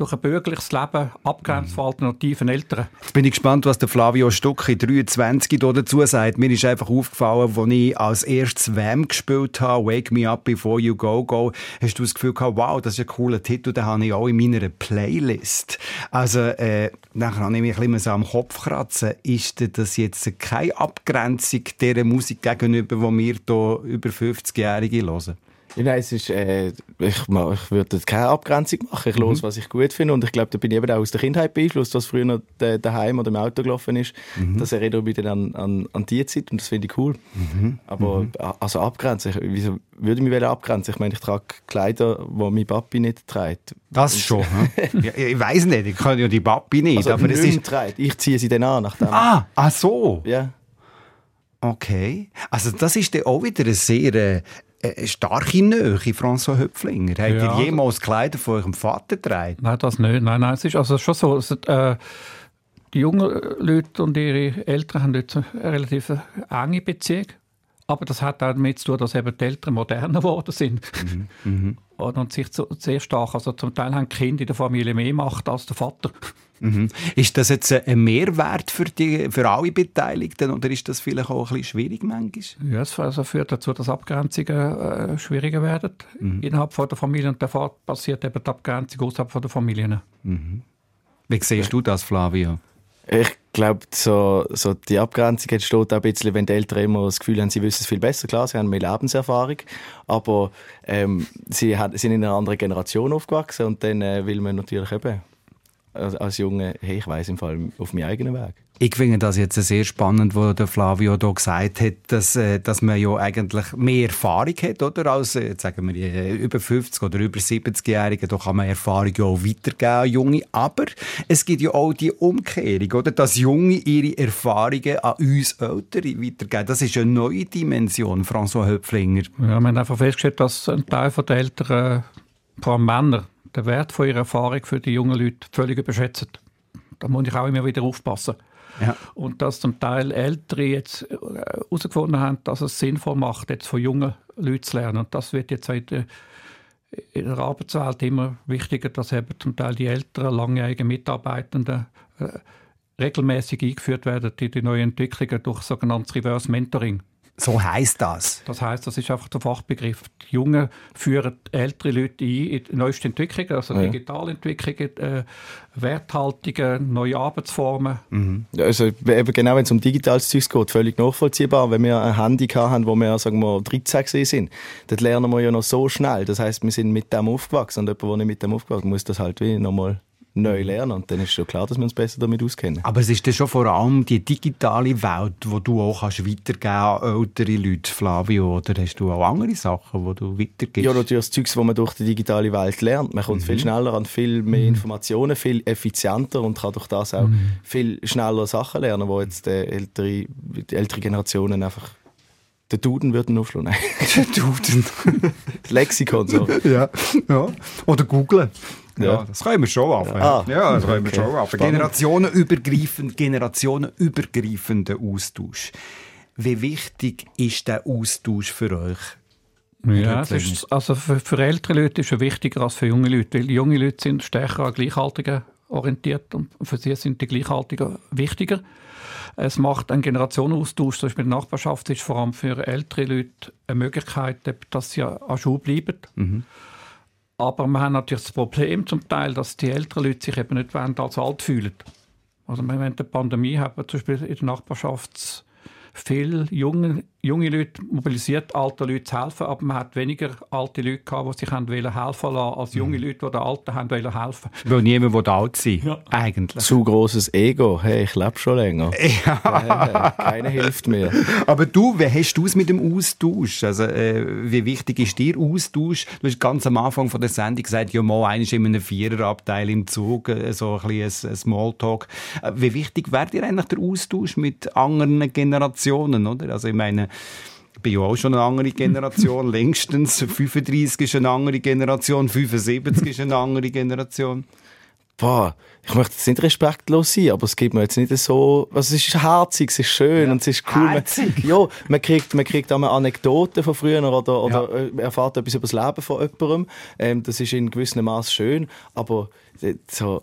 durch ein bürgerliches Leben abgrenzt von alternativen Eltern. Jetzt bin ich gespannt, was der Flavio Stucki 23 da dazu sagt. Mir ist einfach aufgefallen, als ich als erstes Wham gespielt habe, Wake Me Up Before You Go Go, hast du das Gefühl gehabt, wow, das ist ein cooler Titel, den habe ich auch in meiner Playlist. Also, äh, nachher habe ich mich ein bisschen so am Kopf kratzen. Ist denn das jetzt keine Abgrenzung dieser Musik gegenüber, die wir hier über 50-Jährige hören? Ja, nein, es ist, äh, ich, ich würde keine Abgrenzung machen. Ich Mhm. los, was ich gut finde. Und ich glaube, da bin ich eben auch aus der Kindheit beeinflusst, was früher noch da- daheim oder im Auto gelaufen ist. Mhm. Das erinnert mich dann an, an, an die Zeit und das finde ich cool. Mhm. Aber a- also abgrenzen, ich, wieso würde ich mich abgrenzen? Ich meine, ich trage Kleider, die mein Papi nicht trägt. Das schon. (laughs) hm? ja, ich weiß nicht, ich kann ja die Papi nicht, Also aber nicht ist... trägt. Ich ziehe sie dann an nach dem. Ah, ach so. Ja. Okay. Also das ist dann auch wieder eine sehr äh, äh, starke Nähe, François Höpflinger. Habt Ja. ihr jemals Kleider von eurem Vater getragen? Nein, das nicht. Nein, nein, es ist also schon so. Es, äh, die jungen Leute und ihre Eltern haben jetzt eine relativ enge Beziehung. Aber das hat auch damit zu tun, dass eben die Eltern moderner (laughs) geworden sind. Oder? Und sich sehr stark, also zum Teil haben die Kinder in der Familie mehr Macht als der Vater. Mhm. Ist das jetzt ein Mehrwert für, die, für alle Beteiligten oder ist das vielleicht auch ein bisschen schwierig manchmal? Ja, es also führt dazu, dass Abgrenzungen äh, schwieriger werden innerhalb von der Familie. Und davor passiert eben die Abgrenzung außerhalb von der Familien. Wie siehst du das, Flavio? Ich glaube, so, so die Abgrenzung entsteht auch ein bisschen, wenn die Eltern immer das Gefühl haben, sie wissen es viel besser. Klar, sie haben mehr Lebenserfahrung, aber ähm, sie hat, sind in einer anderen Generation aufgewachsen und dann äh, will man natürlich eben als, als Junge, hey, ich weiß im Fall auf meinen eigenen Weg. Ich finde das jetzt sehr spannend, was der Flavio hier gesagt hat, dass, äh, dass man ja eigentlich mehr Erfahrung hat, oder? Als, äh, jetzt sagen wir, äh, über 50 oder über 70-Jährige, da kann man Erfahrung ja auch weitergeben an Junge. Aber es gibt ja auch die Umkehrung, oder? Dass Junge ihre Erfahrungen an uns Ältere weitergeben. Das ist eine neue Dimension, François Höpflinger. Ja, wir haben einfach festgestellt, dass ein Teil der Eltern, vor allem Männer, den Wert von ihrer Erfahrung für die jungen Leute völlig überschätzen. Da muss ich auch immer wieder aufpassen. Ja. Und dass zum Teil Ältere jetzt äh, herausgefunden haben, dass es sinnvoll macht, jetzt von jungen Leuten zu lernen. Und das wird jetzt in der, in der Arbeitswelt immer wichtiger, dass eben zum Teil die älteren, langjährigen Mitarbeitenden äh, regelmäßig eingeführt werden in die neuen Entwicklungen durch sogenanntes Reverse Mentoring. So heißt das. Das heißt, das ist einfach der Fachbegriff. Die Jungen führen ältere Leute ein in die neuesten Entwicklungen, also Ja. Digitalentwicklungen, äh, Werthaltungen, neue Arbeitsformen. Ja, Also eben genau, wenn es um digitales Zeugs geht, völlig nachvollziehbar. Wenn wir ein Handy haben, wo wir, sagen wir, 13 gewesen sind, dann lernen wir ja noch so schnell. Das heißt, wir sind mit dem aufgewachsen und jemand, der nicht mit dem aufgewachsen ist, muss das halt wie nochmal neu lernen. Und dann ist schon klar, dass wir uns besser damit auskennen. Aber es ist dann schon vor allem die digitale Welt, wo du auch kannst weitergeben an ältere Leute, Flavio, oder hast du auch andere Sachen, die du weitergibst? Ja, natürlich das Zeugs, das man durch die digitale Welt lernt. Man kommt viel schneller an viel mehr Informationen, viel effizienter und kann durch das auch viel schneller Sachen lernen, wo jetzt die ältere, die ältere Generationen einfach den Duden würden aufschlagen. (laughs) Duden. (laughs) das Lexikon so. ja. ja. Oder googlen. Ja, Ja. das können wir schon auf. Ah, ja, das können wir okay. schon auf. Generationenübergreifend, generationenübergreifender Austausch. Wie wichtig ist der Austausch für euch? Ja, es ist, also für, für ältere Leute ist er wichtiger als für junge Leute, weil junge Leute sind stärker an Gleichaltrigen orientiert und für sie sind die Gleichaltrigen wichtiger. Es macht einen Generationenaustausch, zum Beispiel in der Nachbarschaft ist vor allem für ältere Leute eine Möglichkeit, dass sie an Schule bleiben. Aber wir haben natürlich das Problem zum Teil, dass die älteren Leute sich eben nicht als alt fühlen. Also wir haben der Pandemie haben wir zum Beispiel in der Nachbarschaft viele junge, junge Leute mobilisiert, alte Leute zu helfen, aber man hat weniger alte Leute gehabt, die sich haben wollen helfen lassen, als junge Leute, die den Alten haben wollen helfen. Weil niemand will alt sein Ja. Eigentlich. Zu großes Ego. Hey, ich lebe schon länger. (laughs) Ja. Keiner hilft mir. Aber du, wie hast du es mit dem Austausch? Also, äh, wie wichtig ist dir Austausch? Du hast ganz am Anfang von der Sendung gesagt, ja, mal einer ist in einem Viererabteil im Zug, äh, so ein bisschen ein Smalltalk. Äh, wie wichtig wäre dir eigentlich der Austausch mit anderen Generationen, oder? Also, ich meine, bin ja auch schon eine andere Generation, (laughs) längstens. 35 ist eine andere Generation, 75 ist eine andere Generation. Boah, ich möchte jetzt nicht respektlos sein, aber es gibt mir jetzt nicht so. Also es ist herzig, es ist schön und es ist cool. Man, Herzig? ja, man kriegt, man kriegt auch mal Anekdoten von früher oder, oder äh, erfahrt etwas über das Leben von jemandem. Ähm, das ist in gewissem Maß schön, aber äh, so,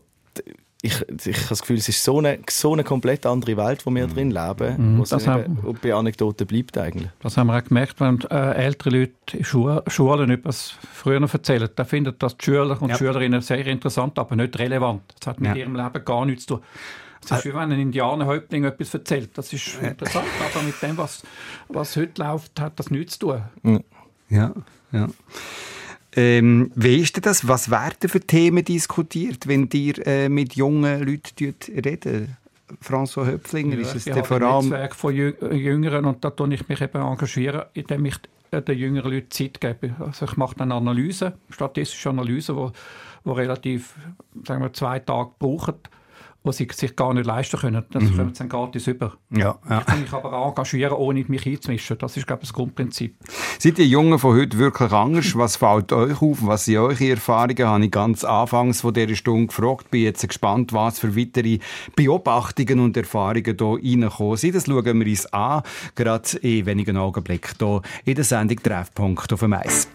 ich, ich habe das Gefühl, es ist so eine, so eine komplett andere Welt, wo wir drin leben, wo es das eben bei Anekdoten bleibt eigentlich. Das haben wir auch gemerkt, wenn äh, ältere Leute in Schu Schulen etwas früher erzählen. Da finden das die Schüler und Ja. Schülerinnen sehr interessant, aber nicht relevant. Das hat mit Ja. ihrem Leben gar nichts zu tun. Es ist wie wenn ein Indianerhäuptling etwas erzählt. Das ist interessant, aber mit dem, was, was heute läuft, hat das nichts zu tun. Ja, ja. Ähm, wie ist denn das? Was werden für Themen diskutiert, wenn ihr äh, mit jungen Leuten redet? François Höpflinger, ist es haben vor ein allem... Netzwerk von Jü- Jüngeren und da tue ich mich eben engagieren, indem ich den jüngeren Leuten Zeit gebe. Also ich mache dann Analysen, statistische Analysen, wo, wo relativ, sagen wir, zwei Tage brauchen, wo sie sich gar nicht leisten können. Das Mhm. kommen sie dann gratis über. Ja, ja. Ich kann mich aber engagieren, ohne mich einzumischen. Das ist, glaube ich, das Grundprinzip. Seid ihr Jungen von heute wirklich anders? Was fällt euch auf? Was sind eure Erfahrungen? Habe ich ganz anfangs von dieser Stunde gefragt. Bin jetzt gespannt, was für weitere Beobachtungen und Erfahrungen hier reinkommen sind. Das schauen wir uns an, gerade in wenigen Augenblicken hier in der Sendung Treffpunkt auf dem Eis.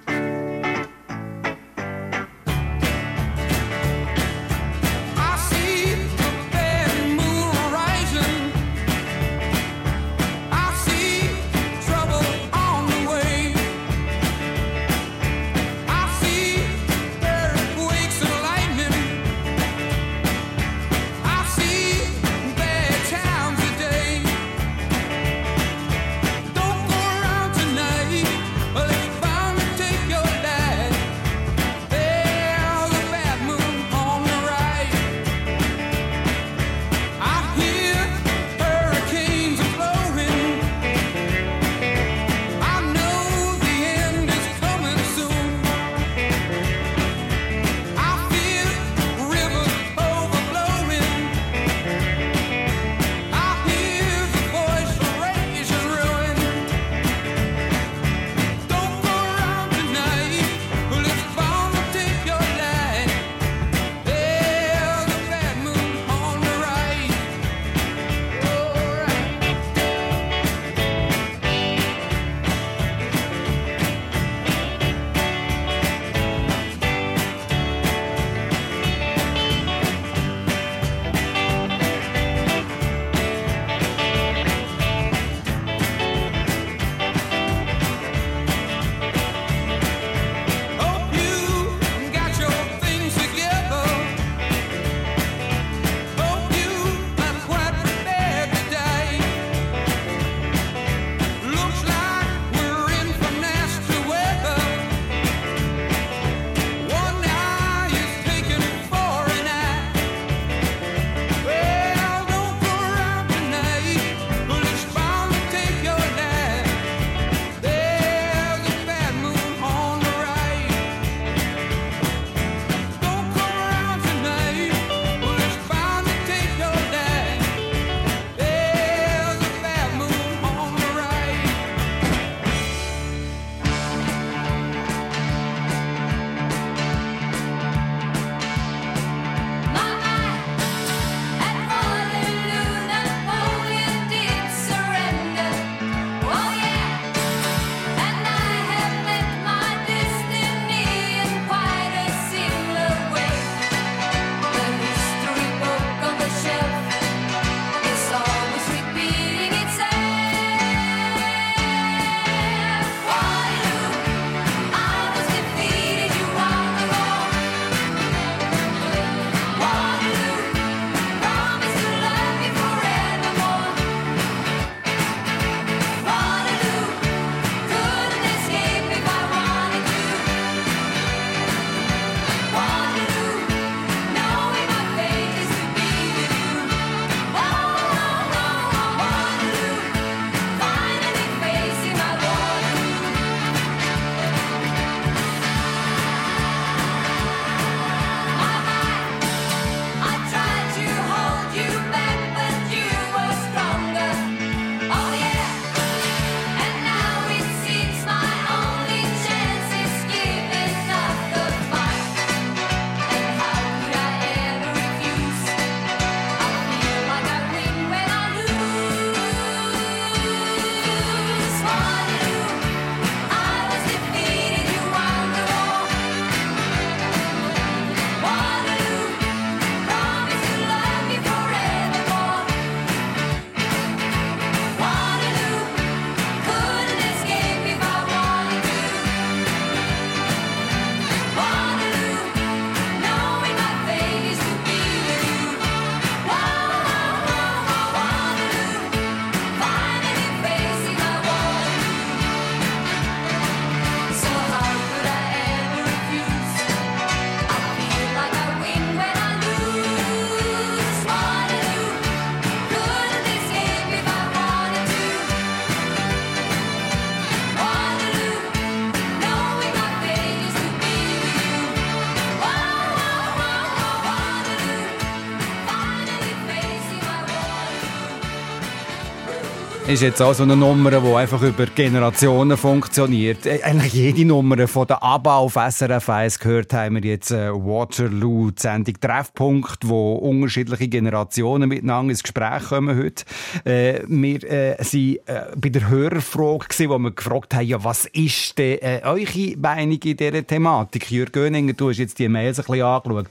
Ist jetzt auch so eine Nummer, die einfach über Generationen funktioniert. Äh, Eigentlich jede Nummer von der ABBA auf SRF 1 gehört haben wir jetzt äh, Waterloo, die Sendung Treffpunkt, wo unterschiedliche Generationen miteinander ins Gespräch kommen heute. Äh, wir äh, waren äh, bei der Hörerfrage, gewesen, wo wir gefragt haben, ja, was ist denn äh, eure Meinung in dieser Thematik? Jürgen Göninger, du hast jetzt die Mails ein bisschen angeschaut.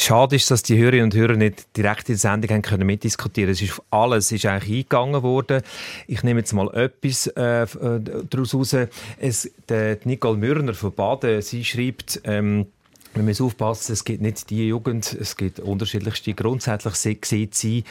Schade ist, dass die Hörerinnen und Hörer nicht direkt in der Sendung haben können mitdiskutieren. Es ist alles ist eigentlich eingegangen worden. Ich nehme jetzt mal etwas äh, äh, daraus raus. Es, der, Nicole Mürner von Baden, sie schreibt. Ähm, wir müssen aufpassen, es gibt nicht die Jugend, es gibt unterschiedlichste. Grundsätzlich sieht sie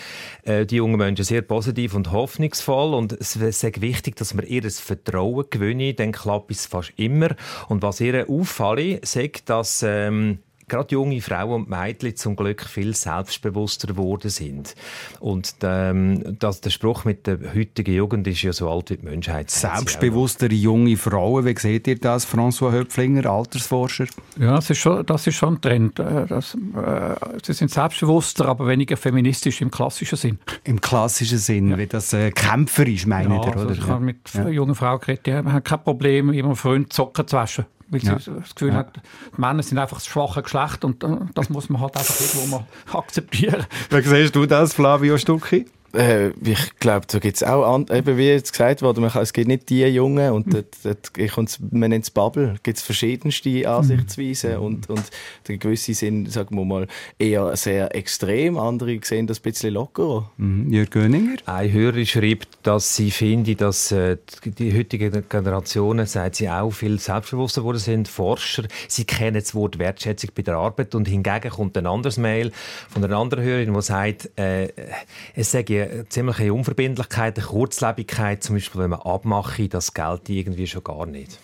äh, die jungen Menschen sehr positiv und hoffnungsvoll und es ist wichtig, dass wir ihr das Vertrauen gewinnen, dann klappt es fast immer. Und was ihr auffällt, sagt, dass ähm, gerade junge Frauen und Mädchen zum Glück viel selbstbewusster geworden sind. Und ähm, das, der Spruch mit der heutigen Jugend ist ja so alt wie die Menschheit. Selbstbewusstere junge Frauen, wie seht ihr das, François Höpflinger, Altersforscher? Ja, das ist schon, das ist schon ein Trend. Äh, Das, äh, sie sind selbstbewusster, aber weniger feministisch im klassischen Sinn. Im klassischen Sinn, wie das äh, Kämpfer ist, meint ihr, also oder? ich habe mit Ja. jungen Frauen geredet, die haben kein Problem, ihrem Freund Socken zu waschen. Weil sie Ja. das Gefühl Ja. hat, Männer sind einfach das schwache Geschlecht und äh, das muss man halt einfach irgendwo mal (laughs) akzeptieren. Wie siehst du das, Flavio Stucki? Äh, ich glaube, da gibt es auch, an, eben wie jetzt gesagt wurde, man kann, es gibt nicht die Jungen und dort, dort, kommt's- man nennt es Bubble, gibt es verschiedenste Ansichtsweisen und, und die gewisse sind, sagen wir mal, eher sehr extrem, andere sehen das ein bisschen lockerer. Mhm. Jürgen Göninger? Eine Hörerin schreibt, dass sie finde, dass äh, die- die heutigen Generationen, sagt sie, auch viel selbstbewusster geworden sind. Forscher, sie kennen das Wort Wertschätzung bei der Arbeit und hingegen kommt ein anderes Mail von einer anderen Hörerin, die sagt, äh, es sei eine ziemliche Unverbindlichkeit, eine Kurzlebigkeit, zum Beispiel, wenn man abmache, das gilt irgendwie schon gar nicht.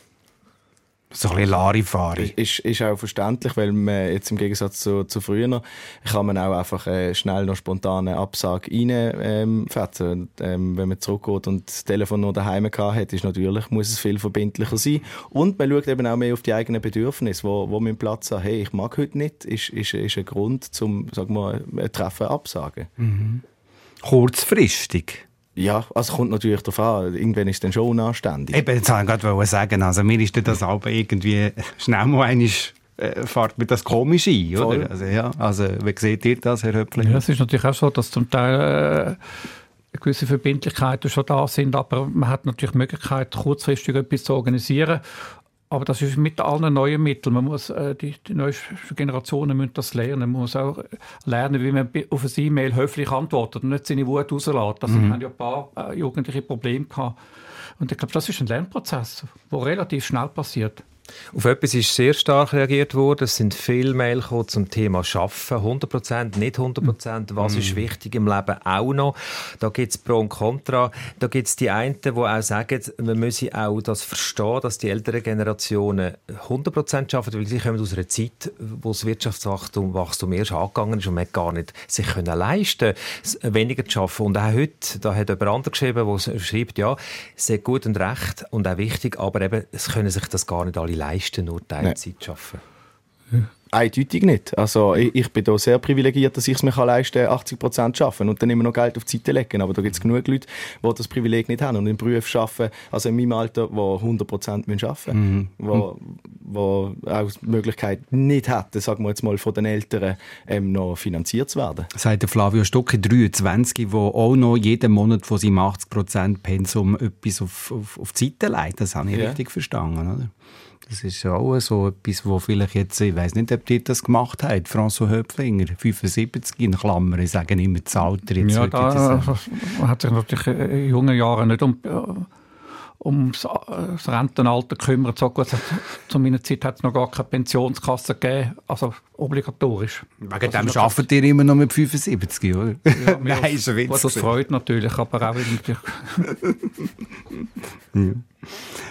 So ein bisschen Larifari. Ist, ist auch verständlich, weil man jetzt im Gegensatz zu, zu früher kann man auch einfach äh, schnell noch spontane Absage reinfetzen. Ähm, ähm, wenn man zurückgeht und das Telefon noch daheim hat, ist natürlich, muss es viel verbindlicher sein. Und man schaut eben auch mehr auf die eigenen Bedürfnisse, wo, wo man Platz hat. Hey, ich mag heute nicht, ist, ist, ist ein Grund zum, sag mal, ein Treffen absagen. Kurzfristig. Ja, also kommt natürlich darauf an. Irgendwann ist es dann schon unanständig. Eben, jetzt wollte ich gerade sagen, also mir ist das aber irgendwie schnell mal einmal äh, fährt mir das komisch ein, Voll. oder? Also, ja, also, wie seht ihr das, Herr Höpflinger? Ja, es ist natürlich auch so, dass zum Teil äh, gewisse Verbindlichkeiten schon da sind, aber man hat natürlich die Möglichkeit, kurzfristig etwas zu organisieren. Aber das ist mit allen neuen Mitteln. Man muss, äh, die, die neuen Generationen müssen das lernen. Man muss auch lernen, wie man auf ein E-Mail höflich antwortet und nicht seine Wut rauslässt. Also, Mhm. Haben ja ein paar äh, jugendliche Probleme gehabt. Und ich glaube, das ist ein Lernprozess, der relativ schnell passiert. Auf etwas ist sehr stark reagiert worden. Es sind viele Mail zum Thema Schaffen. 100%, nicht 100%. Was ist wichtig im Leben auch noch? Da gibt es Pro und Contra. Da gibt es die einen, die auch sagen, man müsse auch das verstehen, dass die älteren Generationen 100% arbeiten, weil sie kommen aus einer Zeit, wo das Wirtschaftswachstum Wachstum erst angegangen ist und man gar nicht sich können leisten weniger zu arbeiten. Und auch heute, da hat jemand anderes geschrieben, der schreibt, ja, ist gut und recht und auch wichtig, aber eben, es können sich das gar nicht alle leisten, nur Teilzeit zu arbeiten. Eindeutig nicht. Also ich, ich bin da sehr privilegiert, dass ich es mir kann leisten kann, 80% zu arbeiten und dann immer noch Geld auf die Seite legen. Aber da gibt es genug Leute, die das Privileg nicht haben und im Beruf arbeiten, also in meinem Alter, die 100% müssen arbeiten müssen. Wo, wo auch die Möglichkeit nicht hätten, sagen wir jetzt mal, von den Eltern ähm, noch finanziert zu werden. Sagt der Flavio Stucki, 23, der auch noch jeden Monat von seinem 80% Pensum etwas auf, auf, auf die Seite legt. Das habe ich Ja. richtig verstanden, oder? Das ist auch so etwas, wo vielleicht jetzt, ich weiß nicht, ob ihr das gemacht habt, François Höpflinger, 75 in Klammern, ich sage immer das Alter. Jetzt Ja, da äh, man hat sich natürlich in jungen Jahren nicht um, äh, äh, das Rentenalter gekümmert. So gut, zu meiner Zeit hat es noch gar keine Pensionskasse gegeben, also obligatorisch. Wegen dem arbeitet ihr immer noch mit 75, oder? Ja, (laughs) Nein, ist ein Witz. Das freut natürlich, aber auch irgendwie... (laughs)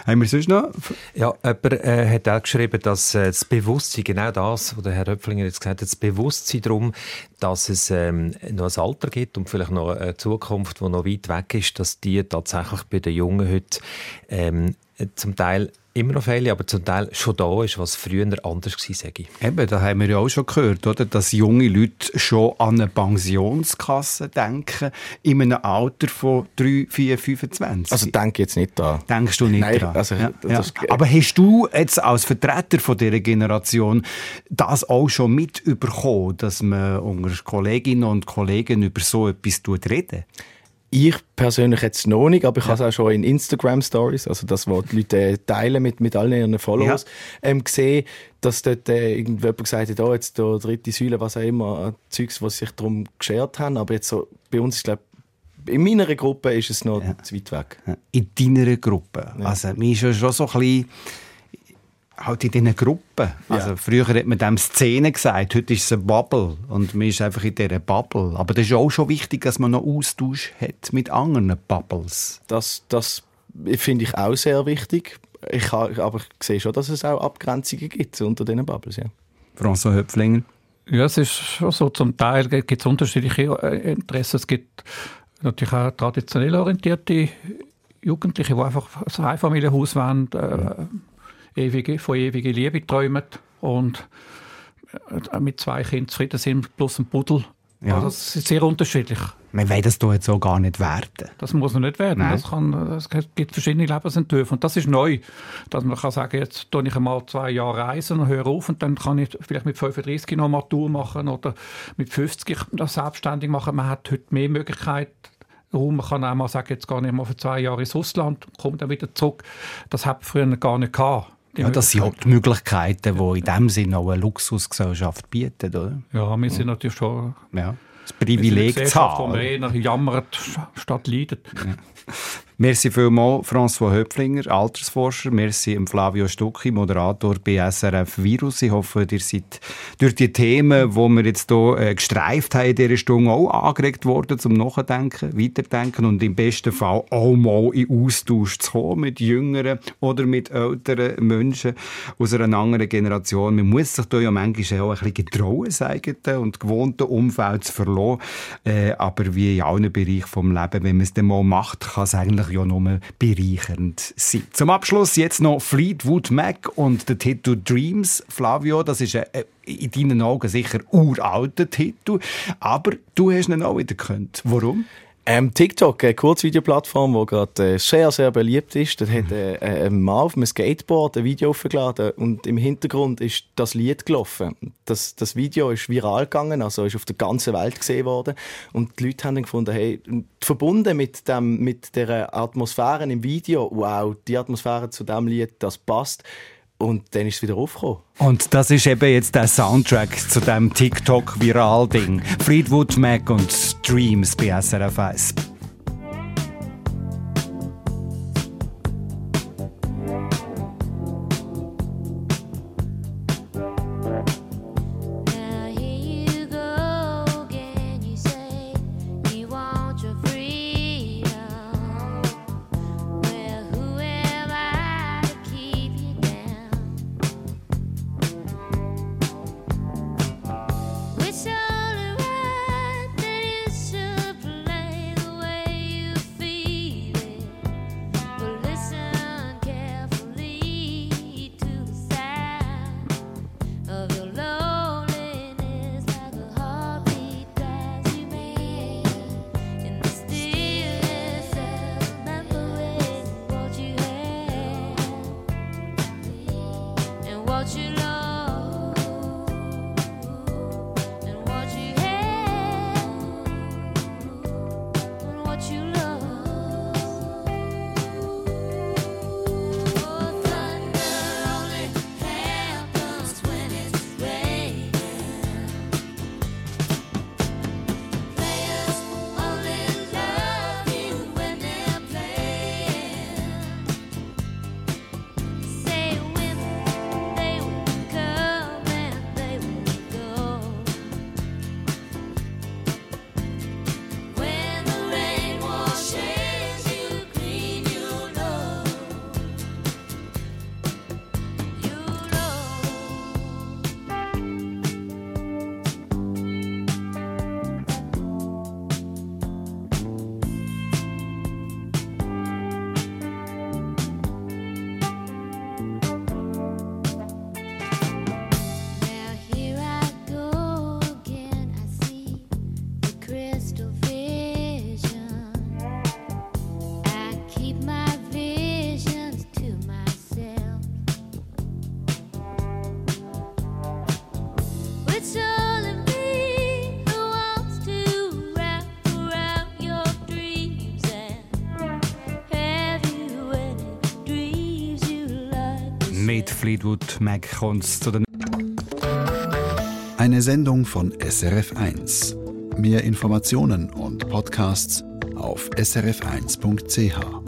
Haben wir sonst noch? Ja, jemand äh, hat auch geschrieben, dass äh, das Bewusstsein, genau das, was der Herr Höpflinger jetzt gesagt hat, das Bewusstsein darum, dass es ähm, noch ein Alter gibt und vielleicht noch eine Zukunft, die noch weit weg ist, dass die tatsächlich bei den Jungen heute ähm, zum Teil immer noch viele, aber zum Teil schon da ist, was früher anders war, sage ich. Eben, da haben wir ja auch schon gehört, oder? dass junge Leute schon an eine Pensionskasse denken, in einem Alter von 3, 4, 25. Also denke jetzt nicht da. Denkst du nicht Nein, dran? also, ja, das- ja. Aber hast du jetzt als Vertreter von dieser Generation das auch schon mitbekommen, dass man unter Kolleginnen und Kollegen über so etwas tut reden? Ich persönlich jetzt noch nicht, aber ich habe es auch schon in Instagram Stories, also das, was die Leute äh, teilen mit, mit allen ihren Followers, ähm, gesehen, dass dort äh, irgendjemand gesagt hat, oh, jetzt der dritte Säule, was auch immer, äh, Zeugs, was sich darum geschert haben, aber jetzt so, bei uns ist glaube in meiner Gruppe ist es noch zu weit weg. In deiner Gruppe. Also, mir ist ja schon so ein bisschen halt in diesen Gruppen. Also, früher hat man dem Szene gesagt, heute ist es eine Bubble und man ist einfach in dieser Bubble. Aber das ist auch schon wichtig, dass man noch Austausch hat mit anderen Bubbles. Das, das finde ich auch sehr wichtig. Ich, aber ich sehe schon, dass es auch Abgrenzungen gibt unter diesen Bubbles. Ja. François Höpflinger. Ja, es ist schon so, zum Teil gibt es unterschiedliche äh, Interessen. Es gibt natürlich auch traditionell orientierte Jugendliche, die einfach ein Einfamilienhaus wollen, äh, ewige, von ewiger Liebe träumen und äh, mit zwei Kindern zufrieden sind, plus ein Pudel. Ja. Also, das ist sehr unterschiedlich. Man will das jetzt auch gar nicht werten. Das muss noch nicht werden. Nein. Das kann, es gibt verschiedene Lebensentwürfe. Und das ist neu, dass man kann sagen, jetzt tue ich einmal zwei Jahre reisen und höre auf und dann kann ich vielleicht mit 35 noch Matur machen oder mit 50 das selbstständig machen. Man hat heute mehr Möglichkeiten. Raum. Man kann auch mal sagen, jetzt gehe ich mal für zwei Jahre ins Ausland und komme dann wieder zurück. Das hat früher gar nicht gehabt. Ja, das sind auch die Möglichkeiten, die in dem Sinne auch eine Luxusgesellschaft bietet, oder? Ja, wir sind natürlich schon Ja. Das Privileg zu Gesellschaft, wo haben. man eher jammert statt leidet. (laughs) Merci vielmals, François Höpflinger, Altersforscher. Merci Flavio Stucki, Moderator bei SRF Virus. Ich hoffe, ihr seid durch die Themen, die wir jetzt hier äh, gestreift haben in dieser Stunde, auch angeregt worden zum Nachdenken, Weiterdenken und im besten Fall auch mal in Austausch zu kommen mit jüngeren oder mit älteren Menschen aus einer anderen Generation. Man muss sich da ja manchmal auch ein bisschen getrauen, sagen und gewohnte Umfeld zu verlassen. Äh, aber wie in allen Bereichen vom Leben, wenn man es dann mal macht, kann es eigentlich ja nur bereichernd sein. Zum Abschluss jetzt noch Fleetwood Mac und der Titel Dreams. Flavio, das ist ein, ein in deinen Augen sicher uralter Titel, aber du hast ihn auch wieder gekannt. Warum? Ähm, TikTok, eine Kurzvideoplattform, die gerade äh, sehr, sehr beliebt ist. Da hat äh, äh, ein Mann auf einem Skateboard ein Video aufgeladen und im Hintergrund ist das Lied gelaufen. Das, das Video ist viral gegangen, also ist auf der ganzen Welt gesehen worden. Und die Leute haben dann gefunden, hey, verbunden mit, dem, mit der Atmosphäre im Video, wow, die Atmosphäre zu dem Lied, das passt. Und dann ist es wieder aufgekommen. Und das ist eben jetzt der Soundtrack zu dem TikTok-Viral-Ding. Fleetwood Mac und Dreams bei SRF 1. and what Mac kommt zu den Eine Sendung von SRF1. Mehr Informationen und Podcasts auf srf1.ch.